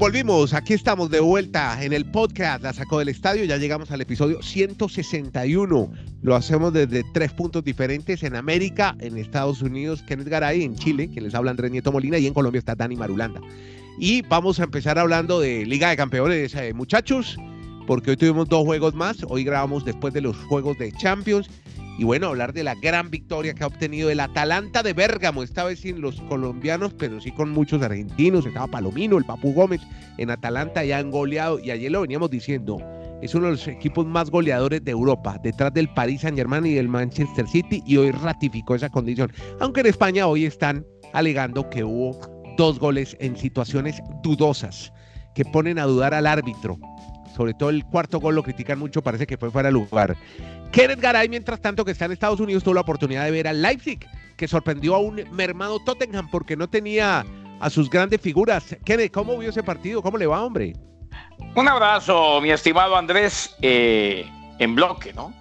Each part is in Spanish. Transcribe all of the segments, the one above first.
Volvimos, aquí estamos de vuelta en el podcast La Sacó del Estadio, ya llegamos al episodio 161. Lo hacemos desde tres puntos diferentes en América, en Estados Unidos, Kenneth Garay, en Chile, que les habla Andrés Nieto Molina, y en Colombia está Dani Marulanda. Y vamos a empezar hablando de Liga de Campeones, eh, muchachos, porque hoy tuvimos dos juegos más, hoy grabamos después de los juegos de Champions y bueno, hablar de la gran victoria que ha obtenido el Atalanta de Bérgamo, esta vez sin los colombianos, pero sí con muchos argentinos, estaba Palomino, el Papu Gómez en Atalanta, ya han goleado, y ayer lo veníamos diciendo, es uno de los equipos más goleadores de Europa, detrás del Paris Saint Germain y del Manchester City, y hoy ratificó esa condición. Aunque en España hoy están alegando que hubo dos goles en situaciones dudosas, que ponen a dudar al árbitro. Sobre todo el cuarto gol lo critican mucho, parece que fue fuera de lugar. Kenneth Garay, mientras tanto, que está en Estados Unidos, tuvo la oportunidad de ver al Leipzig, que sorprendió a un mermado Tottenham porque no tenía a sus grandes figuras. Kenneth, ¿cómo vio ese partido? ¿Cómo le va, hombre? Un abrazo, mi estimado Andrés, eh, en bloque, ¿no?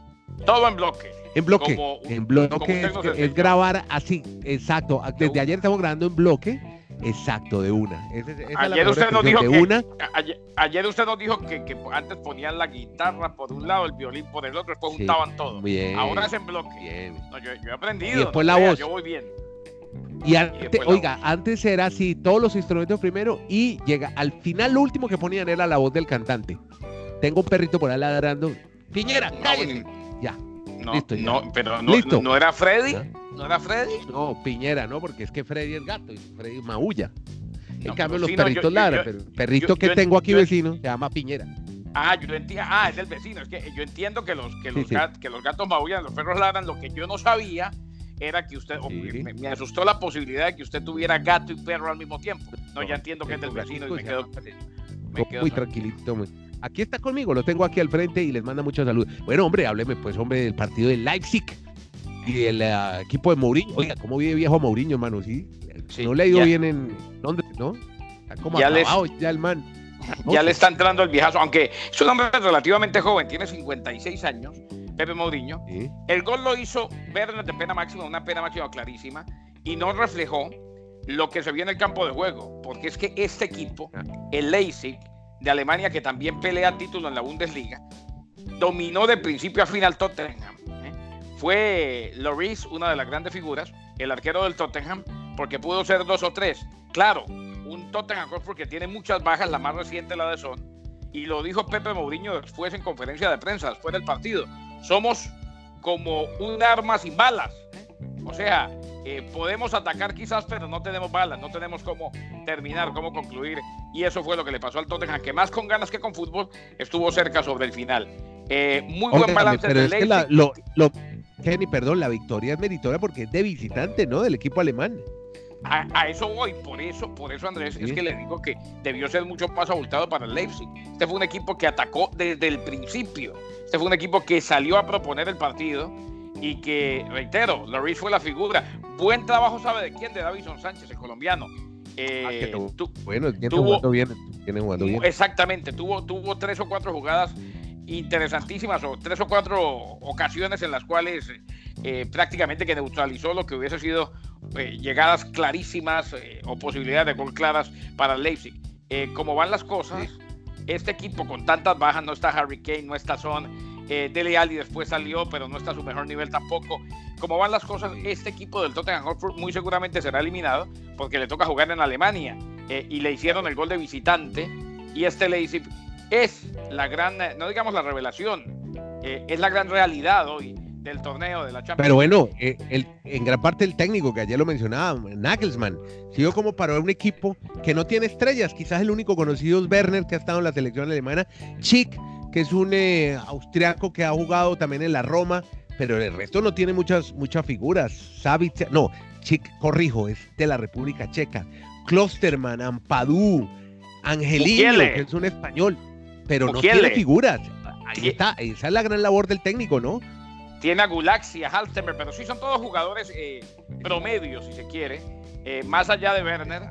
Todo en bloque. En bloque. en bloque es, grabar así, exacto. Desde ayer estamos grabando en bloque Exacto, de una. ayer, usted nos dijo que, una. Ayer, usted nos dijo que, antes ponían la guitarra por un lado, el violín por el otro, después juntaban todo. Ahora es en bloque. Bien. yo, he aprendido. Y después la voz. Yo voy bien. Y, antes, oiga, antes era así, todos los instrumentos primero y llega al final lo último que ponían era la voz del cantante. Tengo un perrito por ahí ladrando. Piñera, cállate. Ya. No, Listo, no, pero no, no era Freddy. ¿No era Freddy? No, Piñera, no, porque es que Freddy es gato y Freddy maulla. En cambio, los perritos ladran, pero el perrito que tengo aquí vecino se llama Piñera. Ah, yo entiendo, ah, es el vecino. Es que yo entiendo que los, que los, que los gatos maullan, los perros ladran. Lo que yo no sabía era que usted, me, asustó la posibilidad de que usted tuviera gato y perro al mismo tiempo. No, ya entiendo que es del vecino y me quedo, muy tranquilito. Aquí está conmigo, lo tengo aquí al frente y les manda mucha salud. Bueno, hombre, hábleme pues, hombre, del partido de Leipzig y el eh, equipo de Mourinho. Oiga, ¿cómo vive viejo Mourinho, hermano? ¿Sí? no le ha ido bien en Londres, ¿no? Está como ya acabado ya el man. Ya le está entrando el viejazo, aunque es un hombre relativamente joven, tiene 56 años, Pepe Mourinho. El gol lo hizo Werner de pena máxima, una pena máxima clarísima, y no reflejó lo que se vio en el campo de juego, porque es que este equipo, ah. el Leipzig de Alemania, que también pelea título en la Bundesliga, dominó de principio a final Tottenham fue Loris una de las grandes figuras, el arquero del Tottenham, porque pudo ser dos o tres. Claro, un Tottenham porque tiene muchas bajas, la más reciente la de Son, y lo dijo Pepe Mourinho después en conferencia de prensa, después del partido. Somos como un arma sin balas. O sea, eh, podemos atacar quizás, pero no tenemos balas, no tenemos cómo terminar, cómo concluir. Y eso fue lo que le pasó al Tottenham, que más con ganas que con fútbol estuvo cerca sobre el final. Eh, muy buen balance de lo, Kenny, perdón, la victoria es meritoria porque es de visitante, ¿no? Del equipo alemán. A, eso voy, por eso, por eso Andrés, es que le digo que debió ser mucho más abultado para el Leipzig. Este fue un equipo que atacó desde el principio. Este fue un equipo que salió a proponer el partido y que, reitero, Loris fue la figura. Buen trabajo, ¿sabe de quién? De Davison Sánchez, el colombiano. Eh, bueno, tiene jugando bien, tiene jugando bien. Exactamente, tuvo, tuvo tres o cuatro jugadas interesantísimas o tres o cuatro ocasiones en las cuales eh, prácticamente que neutralizó lo que hubiese sido eh, llegadas clarísimas eh, o posibilidades de gol claras para Leipzig. como van las cosas, este equipo con tantas bajas, no está Harry Kane, no está Son, Dele Alli después salió, pero no está a su mejor nivel tampoco. Como van las cosas, este equipo del Tottenham Hotspur muy seguramente será eliminado porque le toca jugar en Alemania y le hicieron el gol de visitante y este Leipzig es la gran, no digamos la revelación, eh, es la gran realidad hoy del torneo de la Champions. Pero bueno, eh, el, en gran parte el técnico, que ayer lo mencionaba, Nagelsmann, siguió como para un equipo que no tiene estrellas. Quizás el único conocido es Werner, que ha estado en la selección alemana, Chick, que es un eh, austriaco que ha jugado también en la Roma, pero el resto no tiene muchas, muchas figuras. Savic, no, Chick, corrijo, es de la República Checa. Klosterman, Ampadú, Angelino, que es un español pero no tiene figuras. Ahí está, esa es la gran labor del técnico, ¿no? Tiene a Gulaxi, a Halstemer, pero sí son todos jugadores eh, promedios, si se quiere, eh, más allá de Werner,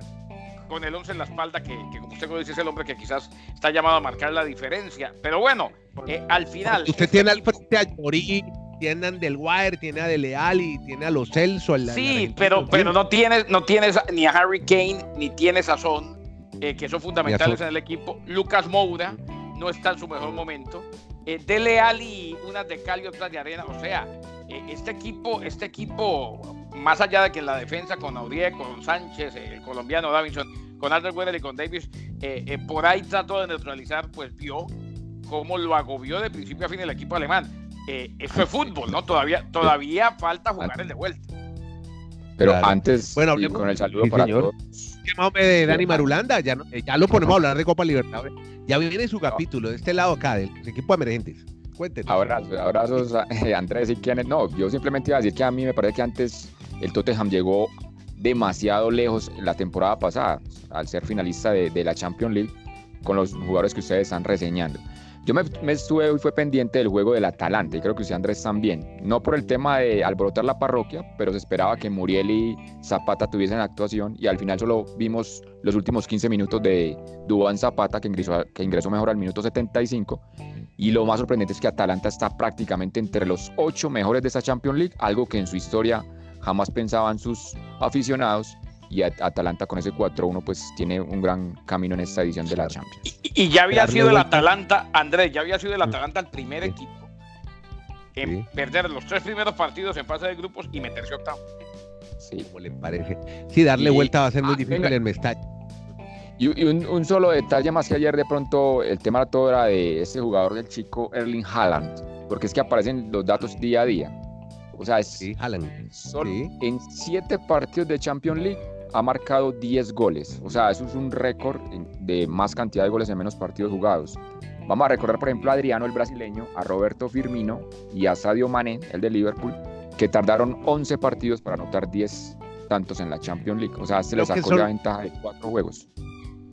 con el 11 en la espalda, que, como usted lo dice, es el hombre que quizás está llamado a marcar la diferencia. Pero bueno, eh, al final. Usted este tiene al frente a Llorí, tiene a Del Wire, tiene a De Leal y tiene a Los Celso. sí, pero, pero no tienes, no tienes ni a Harry Kane, ni tienes a Son eh, que son fundamentales en el equipo. Lucas Moura no está en su mejor momento. Eh, Dele Ali, unas de cal y otras de arena. O sea, eh, este equipo, este equipo, más allá de que en la defensa con Aurier, con Sánchez, el colombiano Davinson, con Alder Weather y con Davis, por ahí trató de neutralizar, pues vio cómo lo agobió de principio a fin el equipo alemán. eso es fútbol, ¿no? Todavía, todavía falta jugar el de vuelta. Pero antes, bueno, con el saludo para todos ¿Qué de Dani Marulanda? Ya, ya lo ponemos a hablar de Copa Libertadores. Ya viene su capítulo de este lado acá, del equipo emergentes. Cuéntenos. Abrazos, abrazos eh, Andrés y quiénes. No, yo simplemente iba a decir que a mí me parece que antes el Tottenham llegó demasiado lejos la temporada pasada, al ser finalista de, la Champions League, con los jugadores que ustedes están reseñando. Yo me, estuve y fue pendiente del juego del Atalanta y creo que usted Andrés también. No por el tema de alborotar la parroquia, pero se esperaba que Muriel y Zapata tuviesen actuación y al final solo vimos los últimos 15 minutos de Dubán Zapata que ingresó, que ingresó mejor al minuto 75. Y lo más sorprendente es que Atalanta está prácticamente entre los ocho mejores de esta Champions League, algo que en su historia jamás pensaban sus aficionados y Atalanta con ese 4-1 pues tiene un gran camino en esta edición de la Champions. Y, ya había sido el Atalanta, Andrés, ya había sido el Atalanta el primer equipo en perder los tres primeros partidos en fase de grupos y meterse octavo. Sí. Como le parece. Sí, darle vuelta va a ser muy ah, difícil en Mestalla. Y, un, solo detalle más que ayer de pronto el tema todo era de ese jugador del chico Erling Haaland, porque es que aparecen los datos día a día. O sea, es sí, Haaland. en siete partidos de Champions League ha marcado 10 goles. O sea, eso es un récord de más cantidad de goles en menos partidos jugados. Vamos a recordar, por ejemplo, a Adriano, el brasileño, a Roberto Firmino y a Sadio Mané, el de Liverpool, que tardaron 11 partidos para anotar 10 tantos en la Champions League. O sea, se les sacó la ventaja de cuatro juegos.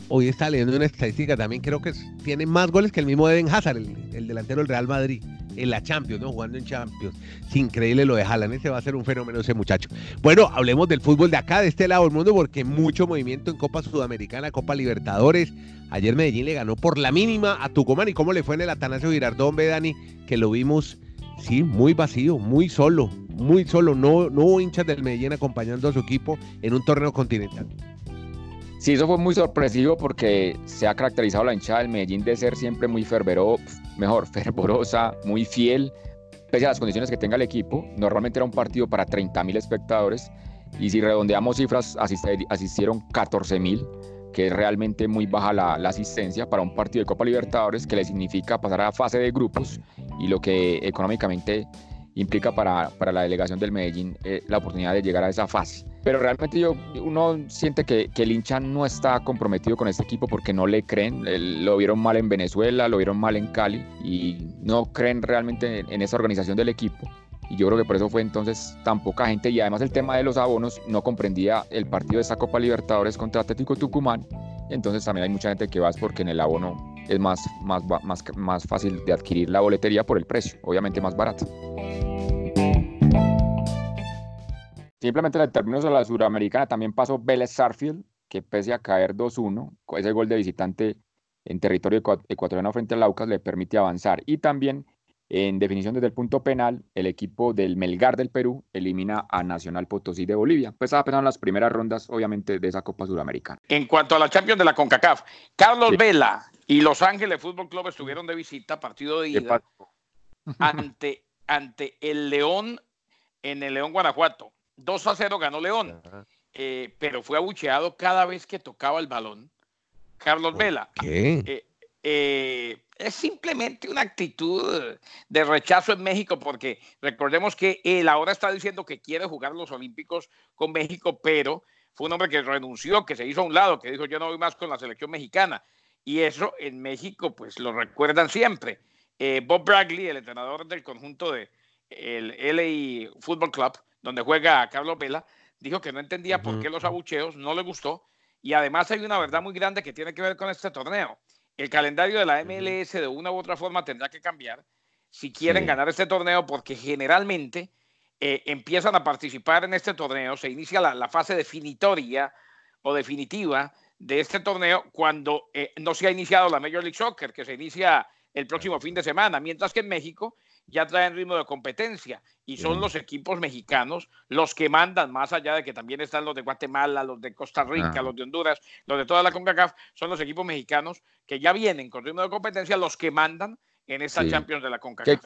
Hoy está leyendo una estadística también, creo que tiene más goles que el mismo Eden Hazard, el delantero del Real Madrid en la Champions, ¿no? Jugando en Champions. Es increíble lo de Haaland, ese va a ser un fenómeno ese muchacho. Bueno, hablemos del fútbol de acá, de este lado del mundo, porque mucho movimiento en Copa Sudamericana, Copa Libertadores. Ayer Medellín le ganó por la mínima a Tucumán. ¿Y cómo le fue en el Atanasio Girardón, ve Dani? Que lo vimos, sí, muy vacío, muy solo, muy solo. No, no hubo hinchas del Medellín acompañando a su equipo en un torneo continental. Sí, eso fue muy sorpresivo porque se ha caracterizado la hinchada del Medellín de ser siempre muy mejor, fervorosa, muy fiel, pese a las condiciones que tenga el equipo. Normalmente era un partido para 30 mil espectadores y si redondeamos cifras, asistieron 14 mil, que es realmente muy baja la, asistencia para un partido de Copa Libertadores que le significa pasar a fase de grupos y lo que económicamente implica para, para la delegación del Medellín eh, la oportunidad de llegar a esa fase. Pero realmente yo, uno siente que, que, el hincha no está comprometido con este equipo porque no le creen. Lo vieron mal en Venezuela, lo vieron mal en Cali y no creen realmente en, esa organización del equipo. Y yo creo que por eso fue entonces tan poca gente. Y además el tema de los abonos no comprendía el partido de esta Copa Libertadores contra Atlético Tucumán. Entonces también hay mucha gente que va porque en el abono es más, más, más, más fácil de adquirir la boletería por el precio, obviamente más barato. Simplemente en términos de la suramericana también pasó Vélez Sarfield, que pese a caer 2-1, ese gol de visitante en territorio ecuatoriano frente al Aucas le permite avanzar. Y también en definición desde el punto penal, el equipo del Melgar del Perú elimina a Nacional Potosí de Bolivia. Pues apenas en las primeras rondas, obviamente, de esa Copa Suramericana. En cuanto a la Champions de la CONCACAF, Carlos Vela y Los Ángeles Fútbol Club estuvieron de visita, partido de ida, ante, ante el León en el León Guanajuato. 2 a 0 ganó León, eh, pero fue abucheado cada vez que tocaba el balón. Carlos Vela. ¿Qué? Eh, eh, es simplemente una actitud de rechazo en México, porque recordemos que él ahora está diciendo que quiere jugar los Olímpicos con México, pero fue un hombre que renunció, que se hizo a un lado, que dijo yo no voy más con la selección mexicana. Y eso en México, pues lo recuerdan siempre. Bob Bradley, el entrenador del conjunto de el LA Football Club, donde juega Carlos Vela, dijo que no entendía por qué los abucheos, no le gustó. Y además hay una verdad muy grande que tiene que ver con este torneo. El calendario de la MLS de una u otra forma tendrá que cambiar si quieren ganar este torneo, porque generalmente eh, empiezan a participar en este torneo, se inicia la, fase definitoria o definitiva de este torneo cuando eh, no se ha iniciado la Major League Soccer, que se inicia el próximo fin de semana, mientras que en México ya traen ritmo de competencia y son los equipos mexicanos los que mandan, más allá de que también están los de Guatemala, los de Costa Rica, ah. los de Honduras, los de toda la CONCACAF, son los equipos mexicanos que ya vienen con ritmo de competencia, los que mandan en esta Champions de la CONCACAF.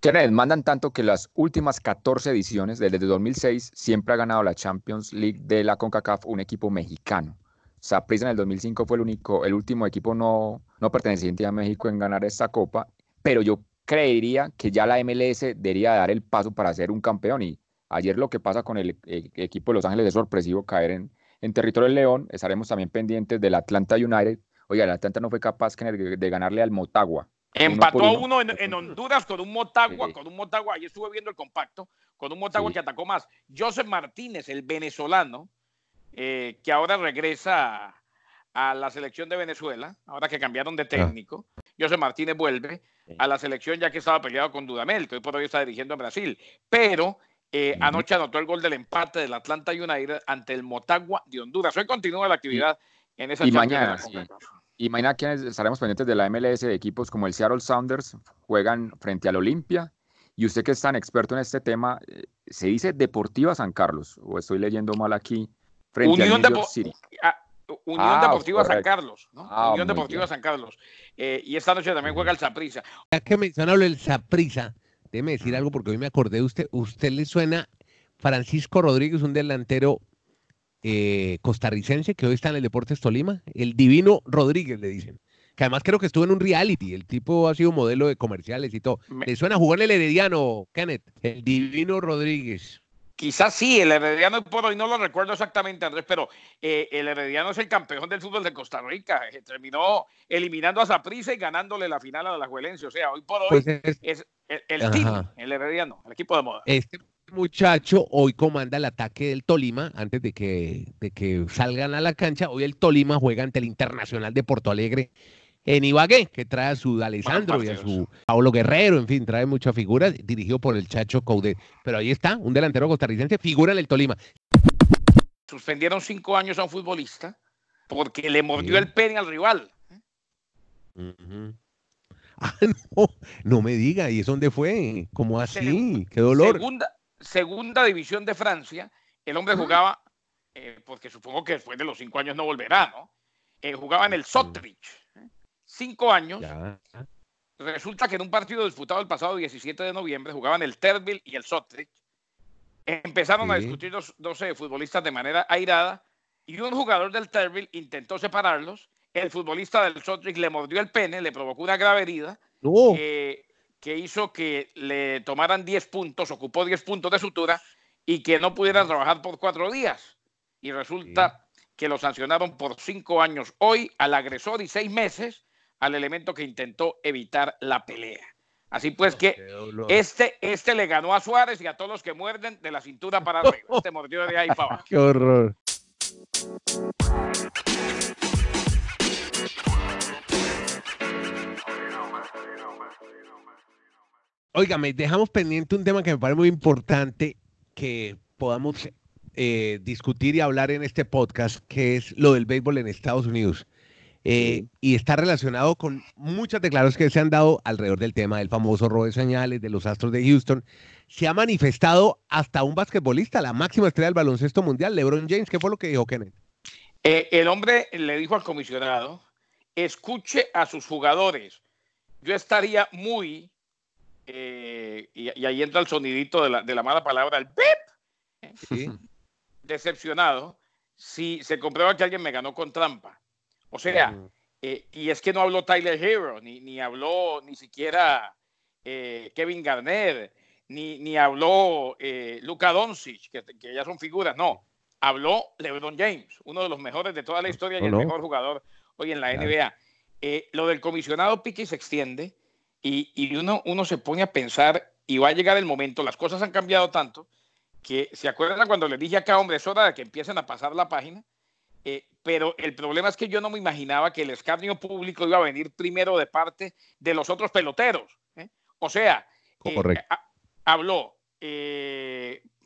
Que mandan tanto que las últimas 14 ediciones, desde 2006, siempre ha ganado la Champions League de la CONCACAF un equipo mexicano. Saprissa en el 2005 fue el único, el último equipo no, no perteneciente a México en ganar esta copa, pero yo creería que ya la MLS debería dar el paso para ser un campeón y ayer lo que pasa con el, equipo de Los Ángeles es sorpresivo caer en, en territorio del León, estaremos también pendientes del Atlanta United. Oiga, el Atlanta no fue capaz de ganarle al Motagua. Empató a uno en, Honduras con un Motagua, con un Motagua, ahí estuve viendo el compacto, con un Motagua que atacó más. Joseph Martínez, el venezolano, eh, que ahora regresa a, la selección de Venezuela, ahora que cambiaron de ah. técnico. José Martínez vuelve a la selección ya que estaba peleado con Dudamel, que hoy por hoy está dirigiendo en Brasil. Pero eh, anoche anotó el gol del empate del Atlanta United ante el Motagua de Honduras. Hoy continúa la actividad en esa y mañana, Y mañana estaremos pendientes de la MLS de equipos como el Seattle Sounders, juegan frente al Olimpia. Y usted que es tan experto en este tema, eh, ¿se dice Deportiva San Carlos? ¿O estoy leyendo mal aquí? Unión, ah, Deportiva San Carlos, ¿no? Ah, Unión Deportiva San Carlos. Eh, y esta noche también juega el Saprisa. Ya que el Saprisa, déjeme decir algo porque hoy me acordé de usted. ¿Usted le suena Francisco Rodríguez, un delantero eh, costarricense que hoy está en el Deportes Tolima? El Divino Rodríguez, le dicen. Que además creo que estuvo en un reality. El tipo ha sido modelo de comerciales y todo. ¿Le suena jugar en el Herediano, Kenneth? El Divino Rodríguez. Quizás sí, el Herediano por hoy no lo recuerdo exactamente, Andrés, pero eh, el Herediano es el campeón del fútbol de Costa Rica. Eh, terminó eliminando a Zaprisa y ganándole la final a la Juelense. O sea, hoy por hoy pues es, el, team, el Herediano, el equipo de moda. Este muchacho hoy comanda el ataque del Tolima antes de que, de que salgan a la cancha. Hoy el Tolima juega ante el Internacional de Porto Alegre en Ibagué, que trae a su Alessandro y a su Paulo Guerrero, en fin, trae muchas figuras, dirigido por el Chacho Coudet. Pero ahí está, un delantero costarricense, figura en el Tolima. Suspendieron cinco años a un futbolista porque le mordió el pene al rival. Ah, no, no me diga, ¿y eso dónde fue? ¿Cómo así? ¡Qué dolor! Segunda, segunda división de Francia, el hombre jugaba, eh, porque supongo que después de los cinco años no volverá, ¿no? Eh, jugaba en el Sotrich cinco años. Resulta que en un partido disputado el pasado 17 de noviembre jugaban el Terville y el Sotrich. Empezaron a discutir los 12 futbolistas de manera airada y un jugador del Terville intentó separarlos. El futbolista del Sotrich le mordió el pene, le provocó una grave herida que hizo que le tomaran 10 puntos, ocupó 10 puntos de sutura y que no pudiera trabajar por cuatro días. Y resulta que lo sancionaron por cinco años hoy al agresor y seis meses al elemento que intentó evitar la pelea. Así pues que este, este le ganó a Suárez y a todos los que muerden de la cintura para arriba. Este mordió de ahí para abajo. Qué horror. me dejamos pendiente un tema que me parece muy importante que podamos eh, discutir y hablar en este podcast, que es lo del béisbol en Estados Unidos. Eh, y está relacionado con muchas declaraciones que se han dado alrededor del tema del famoso robo de señales de los Astros de Houston. Se ha manifestado hasta un basquetbolista, la máxima estrella del baloncesto mundial, LeBron James. ¿Qué fue lo que dijo Kenneth? Eh, el hombre le dijo al comisionado, escuche a sus jugadores. Yo estaría muy, eh, y, ahí entra el sonidito de la, de la mala palabra, el pip, decepcionado si se comprueba que alguien me ganó con trampa. O sea, eh, y es que no habló Tyler Hero, ni, ni habló ni siquiera eh, Kevin Garnett, ni, ni habló eh, Luka Doncic, que, que, ya son figuras, no. Habló LeBron James, uno de los mejores de toda la historia y el mejor jugador hoy en la NBA. lo del comisionado pique se extiende y, y uno, uno se pone a pensar y va a llegar el momento, las cosas han cambiado tanto, que se acuerdan cuando le dije acá, hombre, es hora de que empiecen a pasar la página. Eh, pero el problema es que yo no me imaginaba que el escarnio público iba a venir primero de parte de los otros peloteros. ¿eh? O sea, eh, habló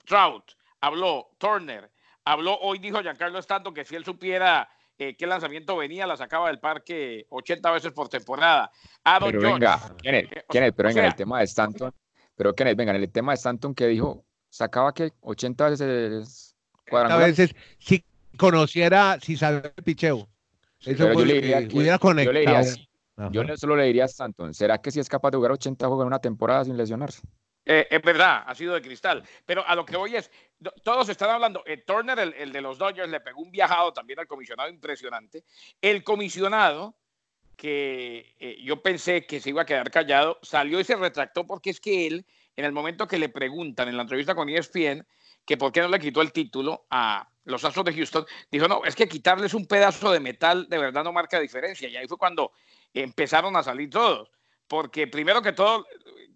Trout, habló Turner, habló, hoy dijo Giancarlo Stanton que si él supiera eh, qué lanzamiento venía, la sacaba del parque 80 veces por temporada. Aaron pero George, venga, Kenneth, eh, pero venga, en el sea, tema de Stanton, pero Kenneth, venga, en el tema de Stanton que dijo, sacaba que 80 veces A cuadrangulares. veces, si conociera, si sabe el picheo. Eso yo le diría que que- hubiera yo le diría así, Ajá. Yo le- solo le diría a Stanton, ¿será que si es capaz de jugar 80 juegos en una temporada sin lesionarse? Eh, es verdad, ha sido de cristal. Pero a lo que voy es, do- todos están hablando, eh, Turner, el, el de los Dodgers, le pegó un viajado también al comisionado impresionante. El comisionado, que eh, yo pensé que se iba a quedar callado, salió y se retractó porque es que él, en el momento que le preguntan en la entrevista con ESPN, que por qué no le quitó el título a los Astros de Houston, dijo, no, es que quitarles un pedazo de metal de verdad no marca diferencia. Y ahí fue cuando empezaron a salir todos. Porque primero que todo,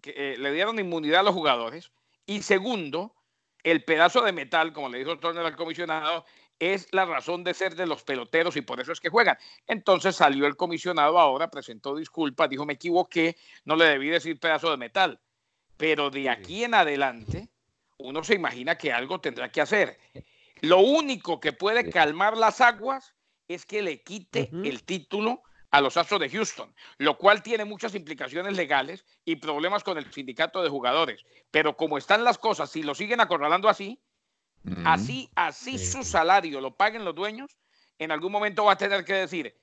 eh, le dieron inmunidad a los jugadores. Y segundo, el pedazo de metal, como le dijo Turner al comisionado, es la razón de ser de los peloteros y por eso es que juegan. Entonces salió el comisionado ahora, presentó disculpas, dijo me equivoqué, no le debí decir pedazo de metal. Pero de aquí en adelante, uno se imagina que algo tendrá que hacer. Lo único que puede calmar las aguas es que le quite el título a los Astros de Houston, lo cual tiene muchas implicaciones legales y problemas con el sindicato de jugadores. Pero como están las cosas, si lo siguen acorralando así, así, así Sí. su salario lo paguen los dueños, en algún momento va a tener que decir,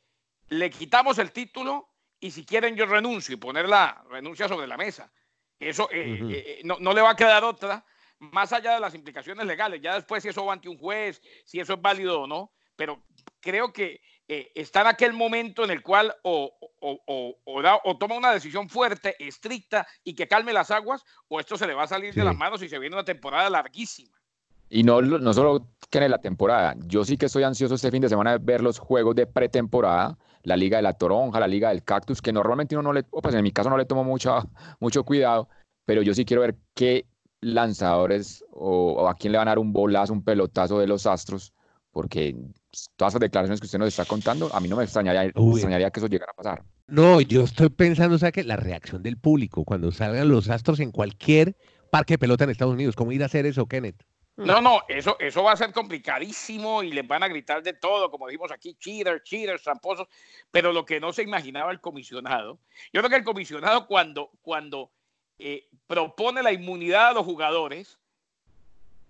le quitamos el título y si quieren yo renuncio y poner la renuncia sobre la mesa. Eso eh, eh, no, no le va a quedar otra, más allá de las implicaciones legales. Ya después si eso va ante un juez, si eso es válido o no, pero creo que eh, está en aquel momento en el cual o, o- o- o da- o toma una decisión fuerte, estricta y que calme las aguas, o esto se le va a salir de las manos y se viene una temporada larguísima. Y no, no solo que en la temporada, yo sí que estoy ansioso este fin de semana de ver los juegos de pretemporada, la Liga de la Toronja, la Liga del Cactus, que normalmente uno no le, o pues en mi caso no le tomo mucho, mucho cuidado, pero yo sí quiero ver qué lanzadores o, o a quién le van a dar un bolazo, un pelotazo de los Astros, porque todas esas declaraciones que usted nos está contando, a mí no me extrañaría, me extrañaría que eso llegara a pasar. No, yo estoy pensando, o sea, que la reacción del público cuando salgan los astros en cualquier parque de pelota en Estados Unidos, ¿cómo ir a hacer eso, Kenneth? No, no, eso, eso va a ser complicadísimo y les van a gritar de todo, como dijimos aquí, cheaters, cheaters, tramposos, pero lo que no se imaginaba el comisionado, yo creo que el comisionado cuando, cuando eh, propone la inmunidad a los jugadores,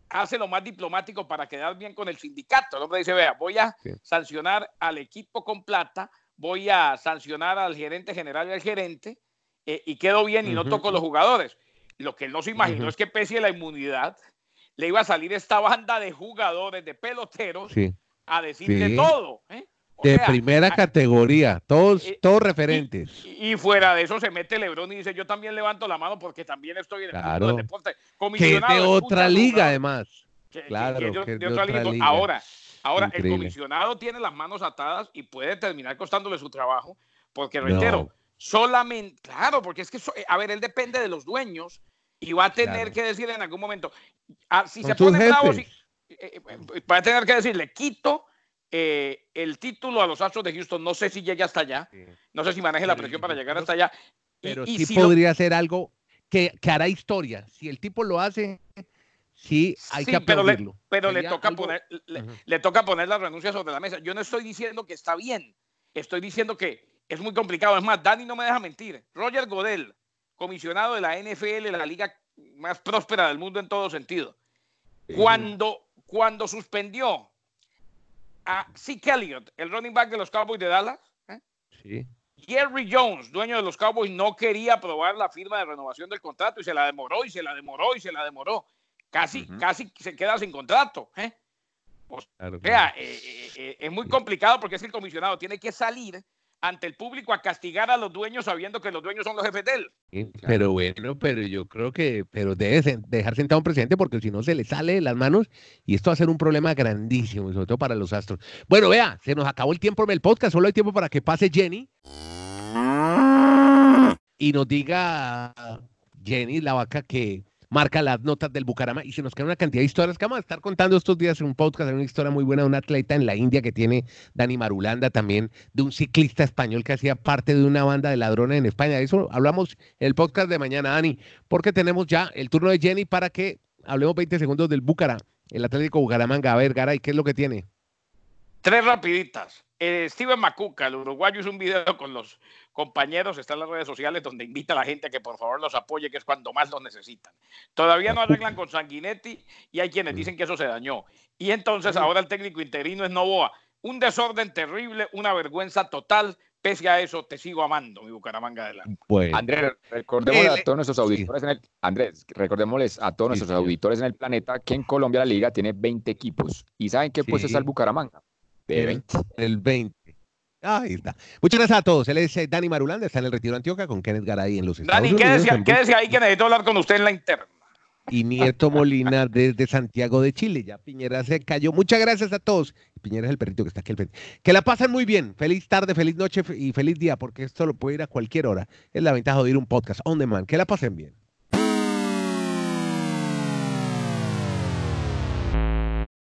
hace lo más diplomático para quedar bien con el sindicato. El hombre dice, vea, voy a Sí. sancionar al equipo con plata, voy a sancionar al gerente general y al gerente, eh, y quedo bien y no toco los jugadores. Lo que él no se imaginó es que pese a la inmunidad, le iba a salir esta banda de jugadores, de peloteros, Sí, a decirle Sí. todo. ¿eh? O de sea, primera categoría, todos, eh, todos referentes. y, y fuera de eso se mete Lebron y dice, yo también levanto la mano porque también estoy en el Claro. del deporte. Que de otra liga, además. que- claro, que de, que es de de otra otra liga. liga. Ahora, ahora el comisionado tiene las manos atadas y puede terminar costándole su trabajo, porque reitero, No. solamente, claro, porque es que, so- a ver, él depende de los dueños y va a tener Claro. que decir en algún momento, ah, si se pone bravo, si- jefes. eh, eh, va a tener que decir, le quito eh, el título a los Astros de Houston, no sé si llegue hasta allá, no sé si maneje la presión para llegar hasta allá. Pero y sí si lo- podría ser algo que, que hará historia. Si el tipo lo hace, sí hay Sí, que pero le- aplaudirlo. pero le toca algo- poner le toca poner la renuncia sobre la mesa. Yo no estoy diciendo que está bien, estoy diciendo que es muy complicado. Es más, Dani no me deja mentir. Roger Godel, comisionado de la NFL, la liga más próspera del mundo en todo sentido, cuando, cuando suspendió a Zeke Elliott, el running back de los Cowboys de Dallas, ¿eh? Sí. Jerry Jones, dueño de los Cowboys, no quería aprobar la firma de renovación del contrato y se la demoró y se la demoró y se la demoró. Casi, casi se queda sin contrato. ¿eh? claro, O sea, claro. eh, es muy complicado porque es que el comisionado tiene que salir ante el público a castigar a los dueños sabiendo que los dueños son los jefes de él. Pero bueno, pero yo creo que, pero debe dejar sentado un presidente porque si no se le sale de las manos y esto va a ser un problema grandísimo, sobre todo para los astros. Bueno, vea, se nos acabó el tiempo en el podcast, solo hay tiempo para que pase Jenny y nos diga Jenny, la vaca que marca las notas del Bucaramanga y se nos queda una cantidad de historias que vamos a estar contando estos días en un podcast, hay una historia muy buena de un atleta en la India que tiene Dani Marulanda también, de un ciclista español que hacía parte de una banda de ladrones en España. De eso hablamos en el podcast de mañana, Dani, porque tenemos ya el turno de Jenny para que hablemos 20 segundos del Bucara, el Atlético Bucaramanga. A ver, Garay, ¿qué es lo que tiene? Tres rapiditas. Eh, Steven Macuca, el uruguayo, hizo un video con los compañeros, está en las redes sociales, donde invita a la gente a que por favor los apoye, que es cuando más lo necesitan. Todavía no arreglan con Sanguinetti y hay quienes dicen que eso se dañó. Y entonces ahora el técnico interino es Novoa. Un desorden terrible, una vergüenza total. Pese a eso, te sigo amando, mi Bucaramanga de Andrés, recordémosle a todos nuestros auditores en el, Andrés, recordémosles a todos nuestros auditores en el planeta que en Colombia la liga tiene 20 equipos. ¿Y saben qué puesto está el Bucaramanga? De 20. El 20. Ahí está. Muchas gracias a todos. Él es eh, Dani Marulanda, está en el Retiro Antioquia con Kenneth Garay en los Estados Dani, Unidos. Dani, quédese ahí que necesito hablar con usted en la interna y Nieto Molina desde Santiago de Chile. Ya Piñera se cayó. Muchas gracias a todos. Piñera es el perrito que está aquí al frente. Que la pasen muy bien. Feliz tarde, feliz noche y feliz día, porque esto lo puede ir a cualquier hora. Es la ventaja de ir un podcast on demand. Que la pasen bien.